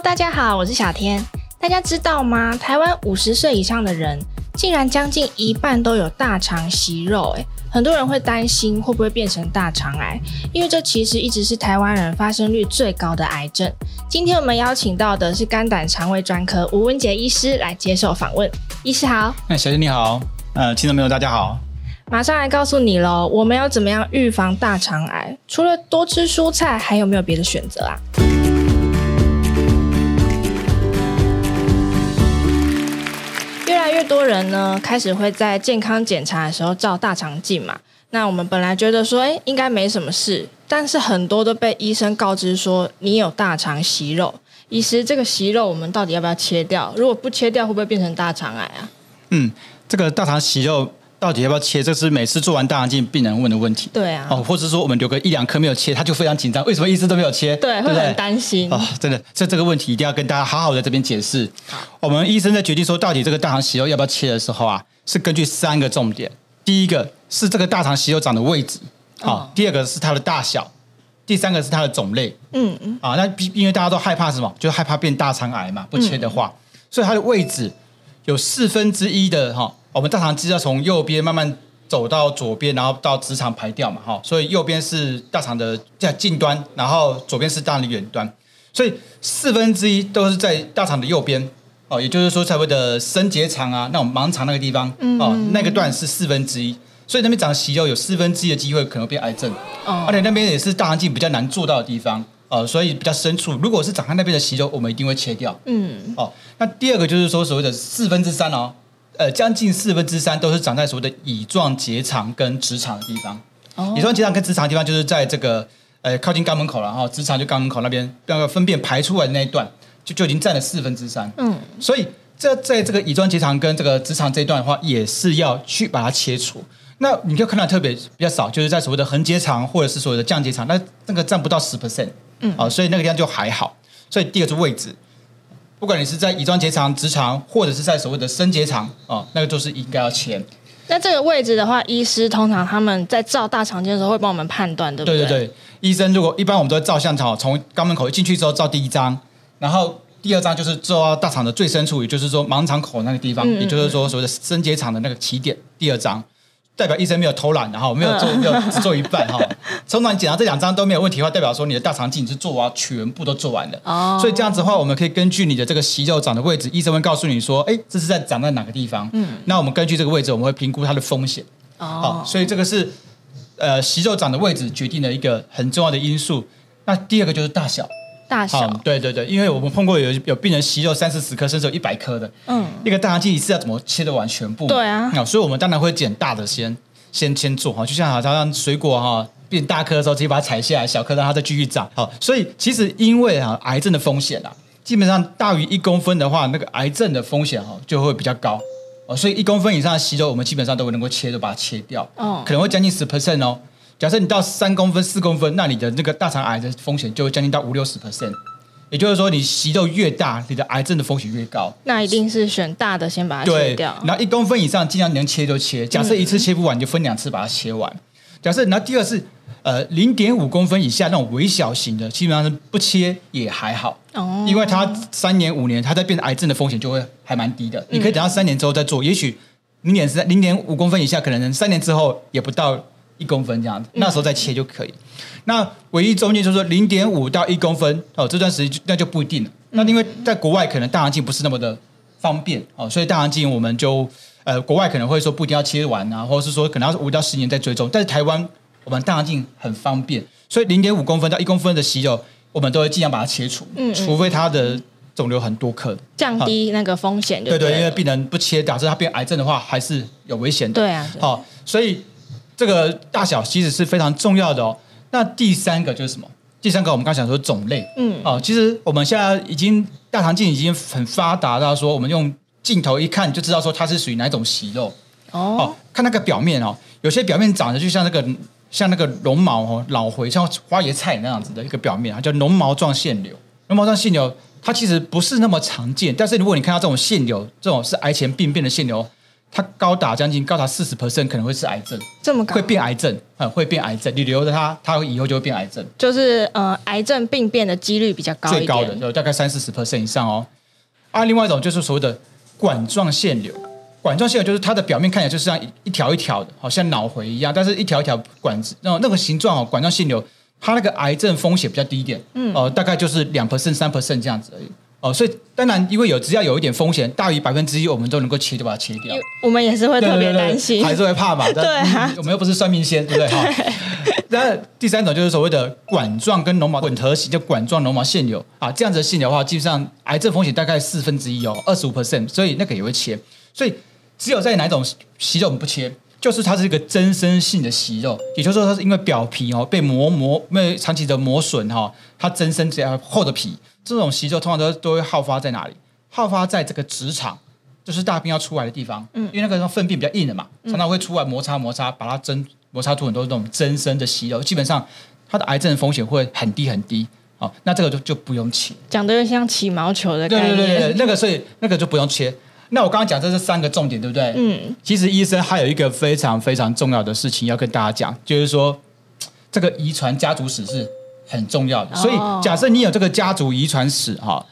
Hello，大家好，我是小天。大家知道吗？台湾五十岁以上的人，竟然将近一半都有大肠息肉。诶，很多人会担心会不会变成大肠癌，因为这其实一直是台湾人发生率最高的癌症。今天我们邀请到的是肝胆肠胃专科吴文杰医师来接受访问。医师好，哎，小姐你好，呃，听众朋友大家好，马上来告诉你喽，我们要怎么样预防大肠癌？除了多吃蔬菜，还有没有别的选择啊？多人呢，开始会在健康检查的时候照大肠镜嘛。那我们本来觉得说，哎，应该没什么事，但是很多都被医生告知说你有大肠息肉。医师，这个息肉我们到底要不要切掉？如果不切掉，会不会变成大肠癌啊？嗯，这个大肠息肉。到底要不要切？这是每次做完大肠镜病人问的问题。对啊，哦，或者说我们留个一两颗没有切，他就非常紧张，为什么医师都没有切？对，会很担心。哦，真的，这这个问题一定要跟大家好好的这边解释。好，我们医生在决定说到底这个大肠息肉要不要切的时候啊，是根据三个重点。第一个是这个大肠息肉长的位置，好、哦，第二个是它的大小，第三个是它的种类。嗯嗯。啊，那因为大家都害怕什么？就害怕变大肠癌嘛，不切的话，嗯、所以它的位置有四分之一的哈、哦，我们大肠肌要从右边慢慢。走到左边，然后到直肠排掉嘛，哈，所以右边是大肠的在近端，然后左边是大肠的远端，所以四分之一都是在大肠的右边，哦，也就是说，所谓的升结肠啊，那种盲肠那个地方，哦，那个段是四分之一，所以那边长息肉有四分之一的机会可能变癌症，哦，而且那边也是大肠镜比较难做到的地方，哦，所以比较深处，如果是长在那边的息肉，我们一定会切掉，嗯，哦，那第二个就是说所谓的四分之三哦。呃，将近四分之三都是长在所谓的乙状结肠跟直肠的地方。哦，乙状结肠跟直肠的地方就是在这个呃靠近肛门口了哈，直肠就肛门口那边那个粪便排出来的那一段，就就已经占了四分之三。嗯，所以这在这个乙状结肠跟这个直肠这一段的话，也是要去把它切除。那你可以看到特别比较少，就是在所谓的横结肠或者是所谓的降结肠，那那个占不到十 percent。嗯，啊，所以那个地方就还好。所以第二个是位置。不管你是在乙状结肠、直肠，或者是在所谓的升结肠啊，那个都是应该要切。那这个位置的话，医师通常他们在照大肠镜的时候会帮我们判断，对不对？对对对，医生如果一般我们都会照相，从肛门口一进去之后照第一张，然后第二张就是照到大肠的最深处，也就是说盲肠口那个地方，嗯嗯嗯，也就是说所谓的升结肠的那个起点，第二张。代表医生没有偷懒，然后没有做，没有只做一半哈。通常你检查这两张都没有问题的话，代表说你的大肠镜是做完全部都做完了。哦。所以这样子的话，我们可以根据你的这个息肉长的位置，医生会告诉你说，哎，这是在长在哪个地方。嗯。那我们根据这个位置，我们会评估它的风险。哦。好，所以这个是呃息肉长的位置决定了一个很重要的因素。那第二个就是大小。大小。对对对，因为我们碰过有有病人息肉三四十颗，甚至有一百颗的。嗯。一个大肠镜一次要怎么切得完全部？对啊。所以我们当然会捡大的先。先先做哈，就像好像水果哈变大颗的时候，直接把它采下来，小颗让它再继续长。好，所以其实因为啊癌症的风险啊，基本上大于一公分的话，那个癌症的风险哈就会比较高哦。所以一公分以上的息肉，我们基本上都会能够切，都把它切掉。哦，可能会将近十 percent 哦。假设你到三公分、四公分，那你的那个大肠癌的风险就会将近到五六十 percent。也就是说，你息肉越大，你的癌症的风险越高。那一定是选大的，先把它切掉。然后一公分以上，尽量能切就切。假设一次切不完，你就分两次把它切完。假设，那第二是呃零点五公分以下那种微小型的，基本上是不切也还好。哦。因为它三年五年，它在变癌症的风险就会还蛮低的。你可以等到三年之后再做，也许零点三、零点五公分以下，可能三年之后也不到一公分这样子，那时候再切就可以。那唯一中间就是说零点五到一公分哦，这段时间那就不一定了。那因为在国外可能大肠镜不是那么的方便哦，所以大肠镜我们就呃国外可能会说不一定要切完啊，或者是说可能要五到十年再追踪。但是台湾我们大肠镜很方便，所以零点五公分到一公分的息肉，我们都会尽量把它切除，嗯嗯，除非它的肿瘤很多颗，降低那个风险对。对对，因为病人不切，假设他变癌症的话，还是有危险的。对啊，好，哦，所以这个大小其实是非常重要的哦。那第三个就是什么？第三个我们刚才讲说种类，嗯，哦，其实我们现在已经大肠镜已经很发达到说，我们用镜头一看就知道说它是属于哪一种息肉。哦，哦，看那个表面哦，有些表面长得就像那个像那个绒毛哦，老回像花椰菜那样子的一个表面，它叫绒毛状腺瘤。绒毛状腺瘤它其实不是那么常见，但是如果你看到这种腺瘤，这种是癌前病变的腺瘤，它高达将近高达四十 percent 可能会是癌症，这么高会变癌症，嗯，会变癌症。你留着它，它以后就会变癌症，就是呃，癌症病变的几率比较高，最高的有大概三四十 percent 以上哦。啊，另外一种就是所谓的管状腺瘤，管状腺瘤就是它的表面看起来就是像一一条一条的，好像脑回一样，但是一条一条管子，那那个形状哦，管状腺瘤，它那个癌症风险比较低一点，嗯，哦、呃，大概就是两 percent 三 percent 这样子而已。哦，所以当然，因为有只要有一点风险大于百分之一，我们都能够切就把它切掉。我们也是会特别担心，还是会怕嘛？对啊，我们又不是算命仙，对不对？哈。那第三种就是所谓的管状跟绒毛混合型，就管状绒毛腺瘤啊，这样子的腺瘤的话，基本上癌症风险大概四分之一哦，二十五 percent，所以那个也会切。所以只有在哪种息肉我们不切，就是它是一个增生性的息肉，也就是说它是因为表皮哦被磨磨，因为长期的磨损哈，它增生这样厚的皮。这种息肉通常都都会好发在哪里？好发在这个直肠，就是大便要出来的地方。嗯，因为那个粪便比较硬的嘛，常常会出来摩擦摩擦，把它增摩擦出很多这种增生的息肉。基本上，它的癌症风险会很低很低。好，那这个就就不用切。讲的像起毛球的概念。对对对对，那个所以那个就不用切。那我刚刚讲这是三个重点，对不对？嗯。其实医生还有一个非常非常重要的事情要跟大家讲，就是说这个遗传家族史是。很重要的，所以假设你有这个家族遗传史哈，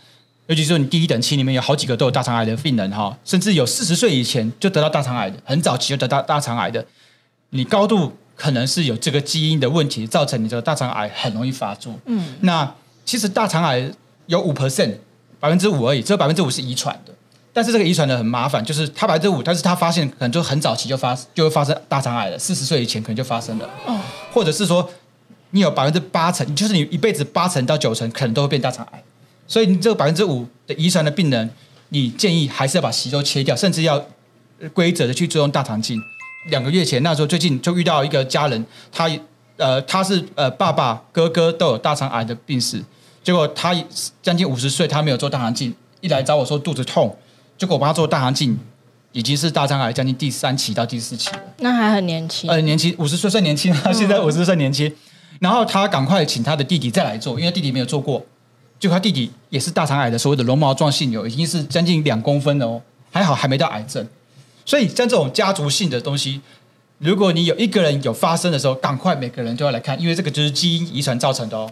尤其是你第一等亲里面有好几个都有大肠癌的病人哈，甚至有四十岁以前就得到大肠癌的，很早期就得到大肠癌的，你高度可能是有这个基因的问题，造成你这个大肠癌很容易发作。嗯，那其实大肠癌有五 percent，百分之五而已，只有百分之五是遗传的，但是这个遗传的很麻烦，就是它百分之五，但是他发现可能就很早期就发就会发生大肠癌了，四十岁以前可能就发生了，哦，或者是说。你有百分之八成，就是你一辈子八成到九成可能都会变大肠癌，所以你这个百分之五的遗传的病人，你建议还是要把息肉切掉，甚至要规则的去追踪大肠镜。两个月前那时候，最近就遇到一个家人，他呃他是呃爸爸哥哥都有大肠癌的病史，结果他将近五十岁，他没有做大肠镜，一来找我说肚子痛，结果我帮他做大肠镜，已经是大肠癌将近第三期到第四期了。那还很年轻，呃年轻五十岁算年轻，他现在五十岁算年轻。然后他赶快请他的弟弟再来做，因为弟弟没有做过，就他弟弟也是大肠癌的所谓的绒毛状腺瘤，已经是将近两公分了哦，还好还没到癌症。所以像这种家族性的东西，如果你有一个人有发生的时候，赶快每个人都要来看，因为这个就是基因遗传造成的哦。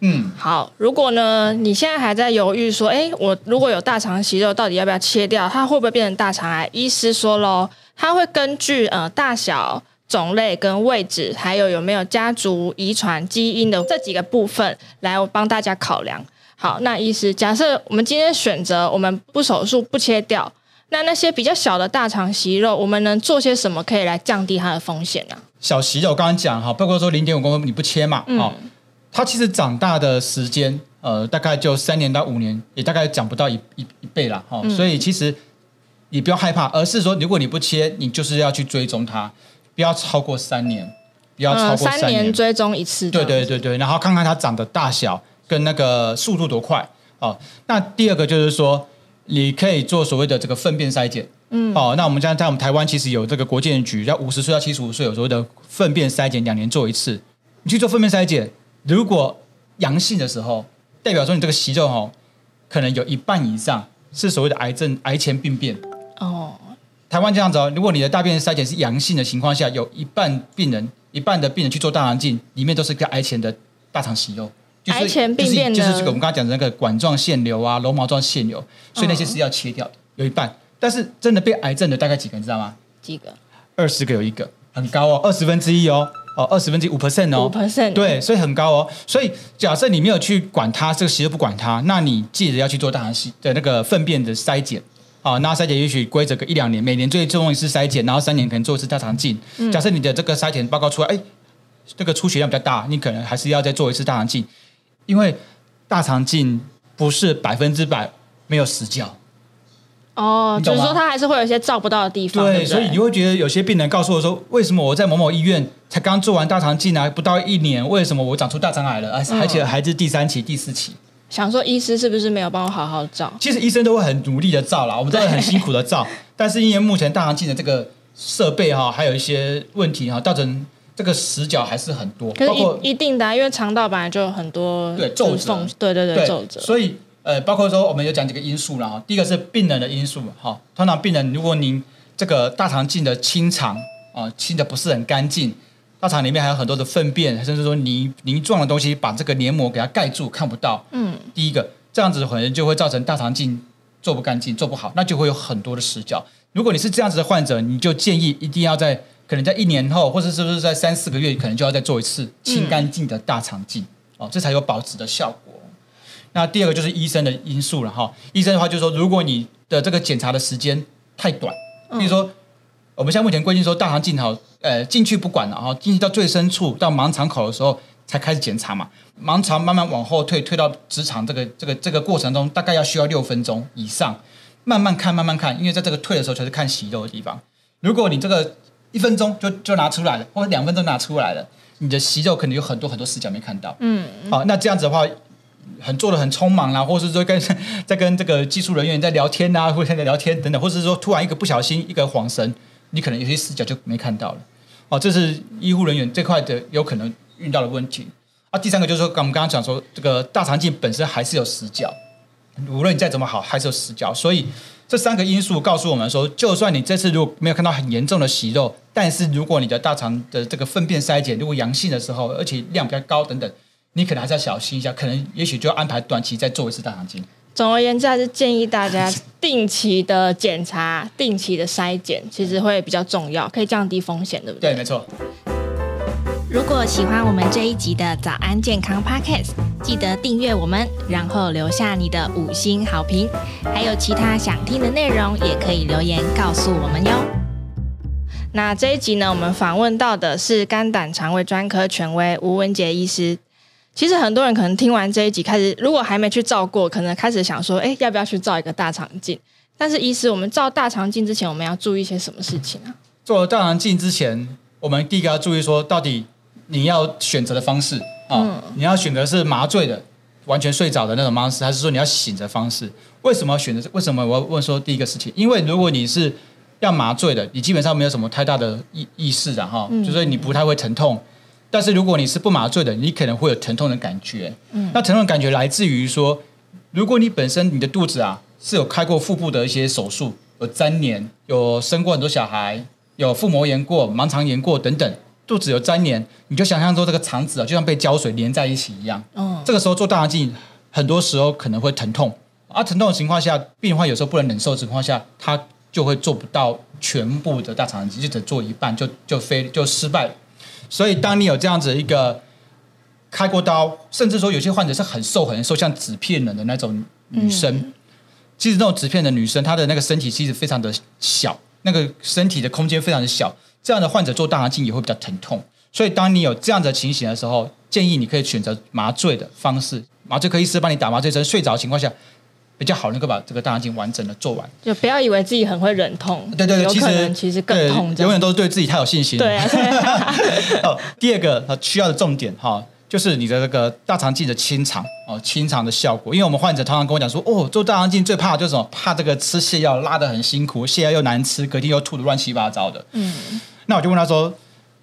嗯，好，如果呢你现在还在犹豫说，哎，我如果有大肠息肉，到底要不要切掉？它会不会变成大肠癌？医师说喽，他会根据呃大小。种类跟位置，还有有没有家族遗传基因的这几个部分，来我帮大家考量。好，那医师，假设我们今天选择我们不手术不切掉，那那些比较小的大肠息肉，我们能做些什么可以来降低它的风险呢？小息肉，我刚刚讲哈，包括说零点五公分你不切嘛，哦、嗯，它其实长大的时间，呃，大概就三年到五年，也大概长不到一一一倍了哈、哦嗯。所以其实你不要害怕，而是说如果你不切，你就是要去追踪它。不要超过三年，不要超过三年，嗯、三年追踪一次。对对对对，然后看看它长的大小跟那个速度多快哦。那第二个就是说，你可以做所谓的这个粪便筛检。嗯。哦，那我们现在在我们台湾其实有这个国建局，要五十岁到七十五岁有所谓的粪便筛检，两年做一次。你去做粪便筛检，如果阳性的时候，代表说你这个息肉哦，可能有一半以上是所谓的癌症癌前病变。哦。台湾这样子哦，如果你的大便筛检是阳性的情况下，有一半病人，一半的病人去做大肠镜，里面都是个癌前的大肠息肉，癌前病变就是就是这个我们刚刚讲的那个管状腺瘤啊、绒毛状腺瘤，所以那些是要切掉的，有一半。但是真的被癌症的大概几个，你知道吗？几个？二十个有一个，很高哦，二十分之一哦，哦，二十分之一五 percent 哦，五 percent，对，所以很高哦。所以假设你没有去管它，这个息肉不管它，那你记得要去做大肠息的那个粪便的筛检。啊，那筛检也许规则个一两年，每年最重一次筛检，然后三年可能做一次大肠镜。嗯。假设你的这个筛检报告出来，哎，这个出血量比较大，你可能还是要再做一次大肠镜，因为大肠镜不是百分之百没有死角。哦，就是说它还是会有一些照不到的地方。对，对，所以你会觉得有些病人告诉我说，为什么我在某某医院才刚做完大肠镜啊，不到一年，为什么我长出大肠癌了？而且还是第三期、第四期。想说医师是不是没有帮我好好照？其实医生都会很努力的照啦，我们都会很辛苦的照，但是因为目前大肠镜的这个设备哈，还有一些问题哈，造成这个死角还是很多。可是一一定的啊，因为肠道本来就有很多对皱褶，对对对皱褶。所以呃，包括说我们有讲几个因素啦哈，第一个是病人的因素哈，通常病人如果您这个大肠镜的清肠啊，清的不是很干净，大肠里面还有很多的粪便，甚至说泥泥状的东西把这个黏膜给它盖住，看不到。嗯，第一个这样子可能就会造成大肠镜做不干净、做不好，那就会有很多的死角。如果你是这样子的患者，你就建议一定要在可能在一年后，或者是不是在三四个月，可能就要再做一次清干净的大肠镜、嗯、哦，这才有保值的效果。那第二个就是医生的因素了哈。医生的话就是说，如果你的这个检查的时间太短，比如说、嗯、我们现在目前规定说大肠镜头，呃，进去不管了哈，进去到最深处到盲肠口的时候才开始检查嘛。盲肠慢慢往后退，退到直肠这个这个这个过程中，大概要需要六分钟以上。慢慢看，慢慢看，因为在这个退的时候才是看息肉的地方。如果你这个一分钟就就拿出来了，或者两分钟拿出来了，你的息肉可能有很多很多死角没看到。嗯，好，那这样子的话，很做的很匆忙啦，或者是说跟 在跟这个技术人员在聊天啊，或者在聊天等等，或者是说突然一个不小心一个晃神，你可能有些死角就没看到了。哦，这是医护人员这块的有可能遇到的问题。啊，第三个就是说，刚我们刚刚讲说，这个大肠镜本身还是有死角。无论你再怎么好，还是有死角。所以这三个因素告诉我们说，就算你这次如果没有看到很严重的息肉，但是如果你的大肠的这个粪便筛检如果阳性的时候，而且量比较高等等，你可能还是要小心一下，可能也许就要安排短期再做一次大肠镜。总而言之，还是建议大家定期的检查、定期的筛检，其实会比较重要，可以降低风险，对不对？对，没错。如果喜欢我们这一集的早安健康 Podcast，记得订阅我们，然后留下你的五星好评。还有其他想听的内容，也可以留言告诉我们哟。那这一集呢，我们访问到的是肝胆肠胃专科权威吴文杰医师。其实很多人可能听完这一集，开始如果还没去照过，可能开始想说，哎，要不要去照一个大肠镜？但是医师，我们照大肠镜之前，我们要注意些什么事情啊？做大肠镜之前，我们第一个要注意说，到底。你要选择的方式啊，你要选择是麻醉的，完全睡着的那种方式，还是说你要醒着方式？为什么要选择？为什么我要问说第一个事情？因为如果你是要麻醉的，你基本上没有什么太大的意意识的哈，嗯、就是你不太会疼痛。但是如果你是不麻醉的，你可能会有疼痛的感觉。嗯，那疼痛的感觉来自于说，如果你本身你的肚子啊是有开过腹部的一些手术，有粘连，有生过很多小孩，有腹膜炎过、盲肠炎过等等。肚子有粘连，你就想象说这个肠子啊，就像被胶水粘在一起一样。嗯，这个时候做大肠镜，很多时候可能会疼痛。而、啊、疼痛的情况下，病患有时候不能忍受的情况下，他就会做不到全部的大肠镜，就只做一半就就非就失败了。所以，当你有这样子一个开过刀，甚至说有些患者是很瘦很瘦，像纸片人的那种女生，嗯、其实那种纸片的女生，她的那个身体其实非常的小，那个身体的空间非常的小。这样的患者做大肠镜也会比较疼痛，所以当你有这样的情形的时候，建议你可以选择麻醉的方式，麻醉科医师帮你打麻醉针，睡着的情况下比较好，能够把这个大肠镜完整的做完。就不要以为自己很会忍痛，对对对，其实其实更痛，永远都是对自己太有信心。对啊。哦，第二个需要的重点哈。就是你的这个大肠镜的清肠哦，清肠的效果。因为我们患者常常跟我讲说，哦，做大肠镜最怕的就是什么？怕这个吃泻药拉得很辛苦，泻药又难吃，隔天又吐的乱七八糟的。嗯，那我就问他说，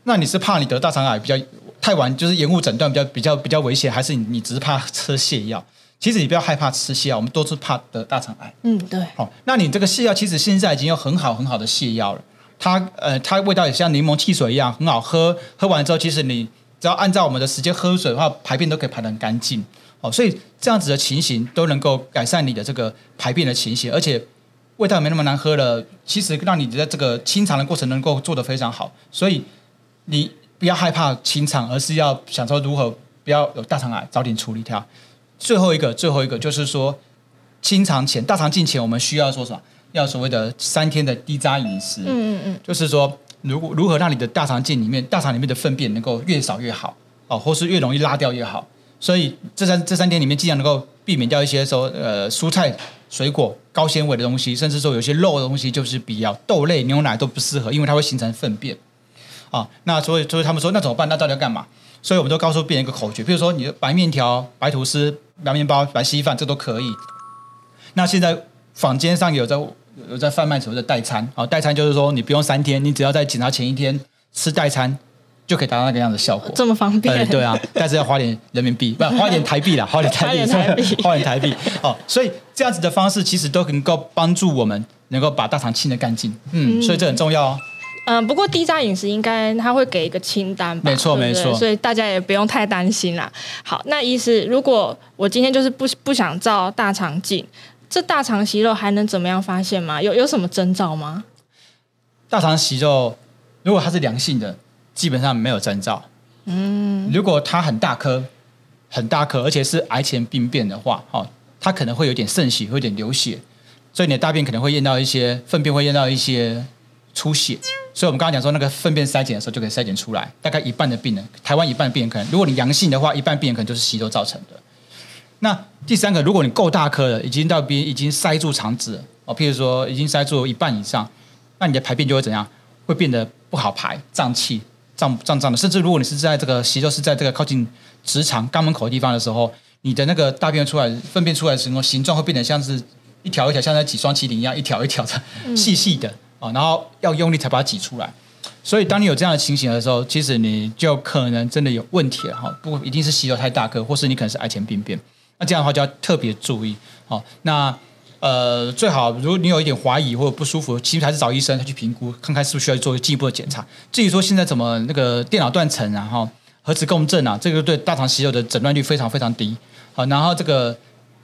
那你是怕你得大肠癌比较太晚，就是延误诊断比较比较比较危险，还是你你只是怕吃泻药？其实你不要害怕吃泻药，我们都是怕得大肠癌。嗯，对。好，那你这个泻药其实现在已经有很好很好的泻药了，它呃它味道也像柠檬汽水一样很好喝，喝完之后其实你。只要按照我们的时间喝水的话，排便都可以排得很干净，哦，所以这样子的情形都能够改善你的这个排便的情形，而且味道也没那么难喝了。其实让你的这个清肠的过程能够做得非常好，所以你不要害怕清肠，而是要想说如何不要有大肠癌，早点处理它。最后一个，最后一个就是说，清肠前、大肠镜前，我们需要说什么？要所谓的三天的低渣饮食。嗯嗯嗯，就是说。如果如何让你的大肠镜里面、大肠里面的粪便能够越少越好，哦，或是越容易拉掉越好。所以这三这三天里面，尽量能够避免掉一些说呃蔬菜、水果、高纤维的东西，甚至说有些肉的东西就是比较豆类、牛奶都不适合，因为它会形成粪便。啊、哦，那所以所以他们说那怎么办？那到底要干嘛？所以我们都告诉病人一个口诀，比如说你的白面条、白吐司、白面包、白稀饭，这都可以。那现在坊间上有在。有在贩卖所谓的代餐，啊，代餐就是说你不用三天，你只要在检查前一天吃代餐，就可以达到那个样的效果。这么方便？对，对啊，但是要花点人民币，不，花点台币啦，花点台币，花点台币。好，所以这样子的方式其实都能够帮助我们，能够把大肠清的干净。嗯，所以这很重要哦。嗯、呃，不过低渣饮食应该他会给一个清单吧？没错，没错。所以大家也不用太担心啦。好，那医师，如果我今天就是不不想照大肠镜，这大肠息肉还能怎么样发现吗？有有什么征兆吗？大肠息肉如果它是良性的，基本上没有征兆。嗯，如果它很大颗，很大颗，而且是癌前病变的话，哈，它可能会有点渗血，会有点流血，所以你的大便可能会验到一些粪便，会验到一些出血。所以我们刚刚讲说，那个粪便筛检的时候就可以筛检出来，大概一半的病人，台湾一半的病人可能，如果你阳性的话，一半病人可能就是息肉造成的。那第三个，如果你够大颗了，已经到边已经塞住肠子，哦，譬如说已经塞住一半以上，那你的排便就会怎样？会变得不好排，胀气。胀胀胀的，甚至如果你是在这个息肉是在这个靠近直肠肛门口的地方的时候，你的那个大便出来、粪便出来的时候，形状会变得像是一条一条，像在挤双麒麟一样，一条一条的细细的然后要用力才把它挤出来。所以当你有这样的情形的时候，其实你就可能真的有问题了哈，不一定是息肉太大颗，或是你可能是癌前病变。那这样的话就要特别注意好，那。呃，最好如果你有一点怀疑或者不舒服，其实还是找医生他去评估，看看是不是需要做进一步的检查。至于说现在怎么那个电脑断层啊，哈，核磁共振啊，这个对大肠息肉的诊断率非常非常低。好，然后这个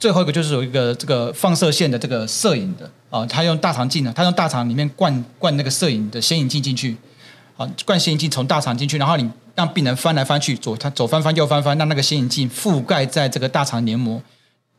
最后一个就是有一个这个放射线的这个摄影的啊，他用大肠镜呢，他用大肠里面灌灌那个摄影的显影剂进去，啊，灌显影剂从大肠进去，然后你让病人翻来翻去，左他左翻翻右翻翻，让那个显影剂覆盖在这个大肠黏膜，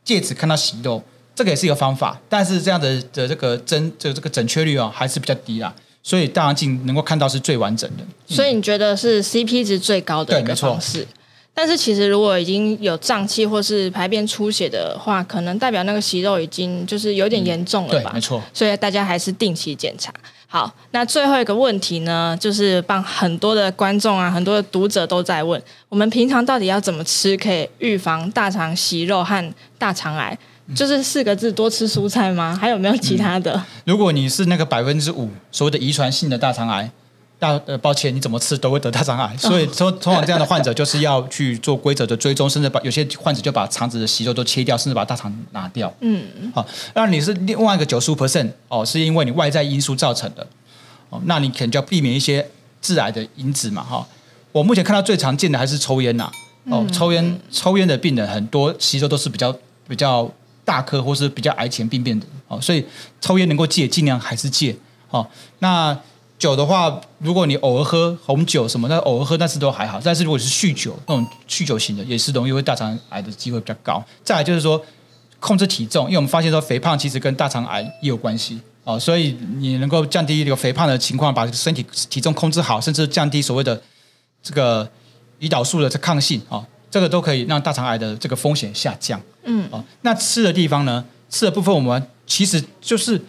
借此看到息肉。这个也是一个方法，但是这样的的这个真这这个准确率啊还是比较低啦，所以大肠镜能够看到是最完整的。嗯、所以你觉得是 CP 值最高的一个方式？但是其实如果已经有胀气或是排便出血的话，可能代表那个息肉已经就是有点严重了吧？嗯、对，没错。所以大家还是定期检查。好，那最后一个问题呢，就是帮很多的观众啊，很多的读者都在问，我们平常到底要怎么吃可以预防大肠息肉和大肠癌？就是四个字，多吃蔬菜吗？还有没有其他的？嗯、如果你是那个百分之五所谓的遗传性的大肠癌，大呃抱歉，你怎么吃都会得大肠癌。所以通，通常这样的患者就是要去做规则的追踪，甚至把有些患者就把肠子的息肉都切掉，甚至把大肠拿掉。嗯，好，那你是另外一个九十五 percent 哦，是因为你外在因素造成的哦，那你可能就要避免一些致癌的因子嘛哈、哦。我目前看到最常见的还是抽烟呐、啊，哦，抽烟抽烟的病人很多息肉都是比较比较。大颗或是比较癌前病变的，哦，所以抽烟能够戒，尽量还是戒。哦，那酒的话，如果你偶尔喝红酒什么的，偶尔喝，但是都还好。但是如果是酗酒那种酗酒型的，也是容易会大肠癌的机会比较高。再来就是说控制体重，因为我们发现说肥胖其实跟大肠癌也有关系。哦，所以你能够降低这个肥胖的情况，把身体体重控制好，甚至降低所谓的这个胰岛素的这抗性，哦。这个都可以让大肠癌的这个风险下降。嗯，哦，那吃的地方呢？吃的部分我们其实就是，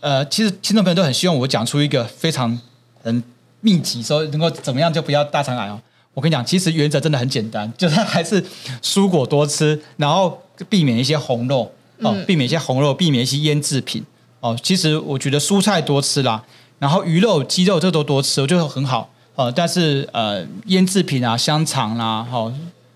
呃，其实听众朋友都很希望我讲出一个非常很密集，说能够怎么样就不要大肠癌哦。我跟你讲，其实原则真的很简单，就是还是蔬果多吃，然后避免一些红肉哦，避免一些红肉，避免一些腌制品哦。其实我觉得蔬菜多吃啦，然后鱼肉、鸡肉这都多吃，我觉得很好哦。但是呃，腌制品啊、香肠啦，哦。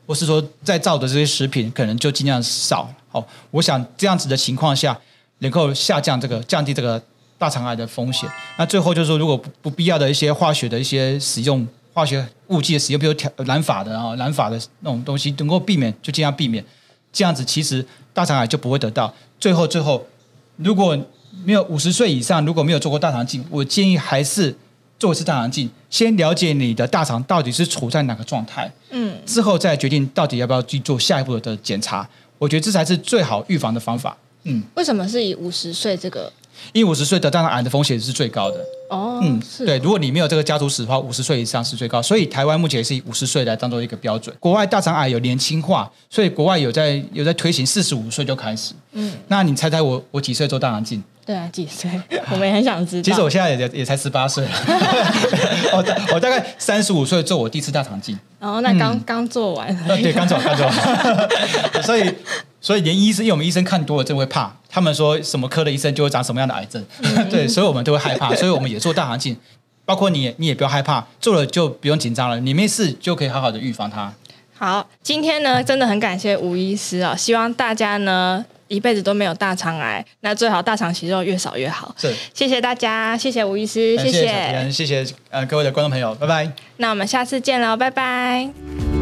或是说再造的这些食品，可能就尽量少。好，我想这样子的情况下，能够下降这个降低这个大肠癌的风险。那最后就是说，如果不不必要的一些化学的一些使用，化学物剂的使用，比如调染法的啊、染法的那种东西，能够避免就尽量避免。这样子其实大肠癌就不会得到。最后最后，如果没有五十岁以上，如果没有做过大肠镜，我建议还是。做一次大肠镜，先了解你的大肠到底是处在哪个状态，嗯，之后再决定到底要不要去做下一步的检查。我觉得这才是最好预防的方法。嗯，为什么是以五十岁这个？因为五十岁得大肠癌的风险是最高的。哦，嗯，是对。如果你没有这个家族史的话，五十岁以上是最高。所以台湾目前也是以五十岁来当做一个标准。国外大肠癌有年轻化，所以国外有在有在推行四十五岁就开始。嗯，那你猜猜我我几岁做大肠镜？对啊，几岁？我们也很想知道。其实我现在也也才十八岁，我大我大概三十五岁做我第一次大肠镜。哦，那刚、嗯、刚做完。对，刚做完，刚做完。所以所以连医生，因为我们医生看多了，真会怕。他们说什么科的医生就会长什么样的癌症，嗯、对，所以我们都会害怕。所以我们也做大肠镜，包括你，你也不要害怕，做了就不用紧张了，你没事就可以好好的预防它。好，今天呢，真的很感谢吴医师啊，希望大家呢。一辈子都没有大肠癌，那最好大肠息肉越少越好。是，谢谢大家，谢谢吴医师，谢谢，谢谢，谢谢呃各位的观众朋友，拜拜。那我们下次见喽，拜拜。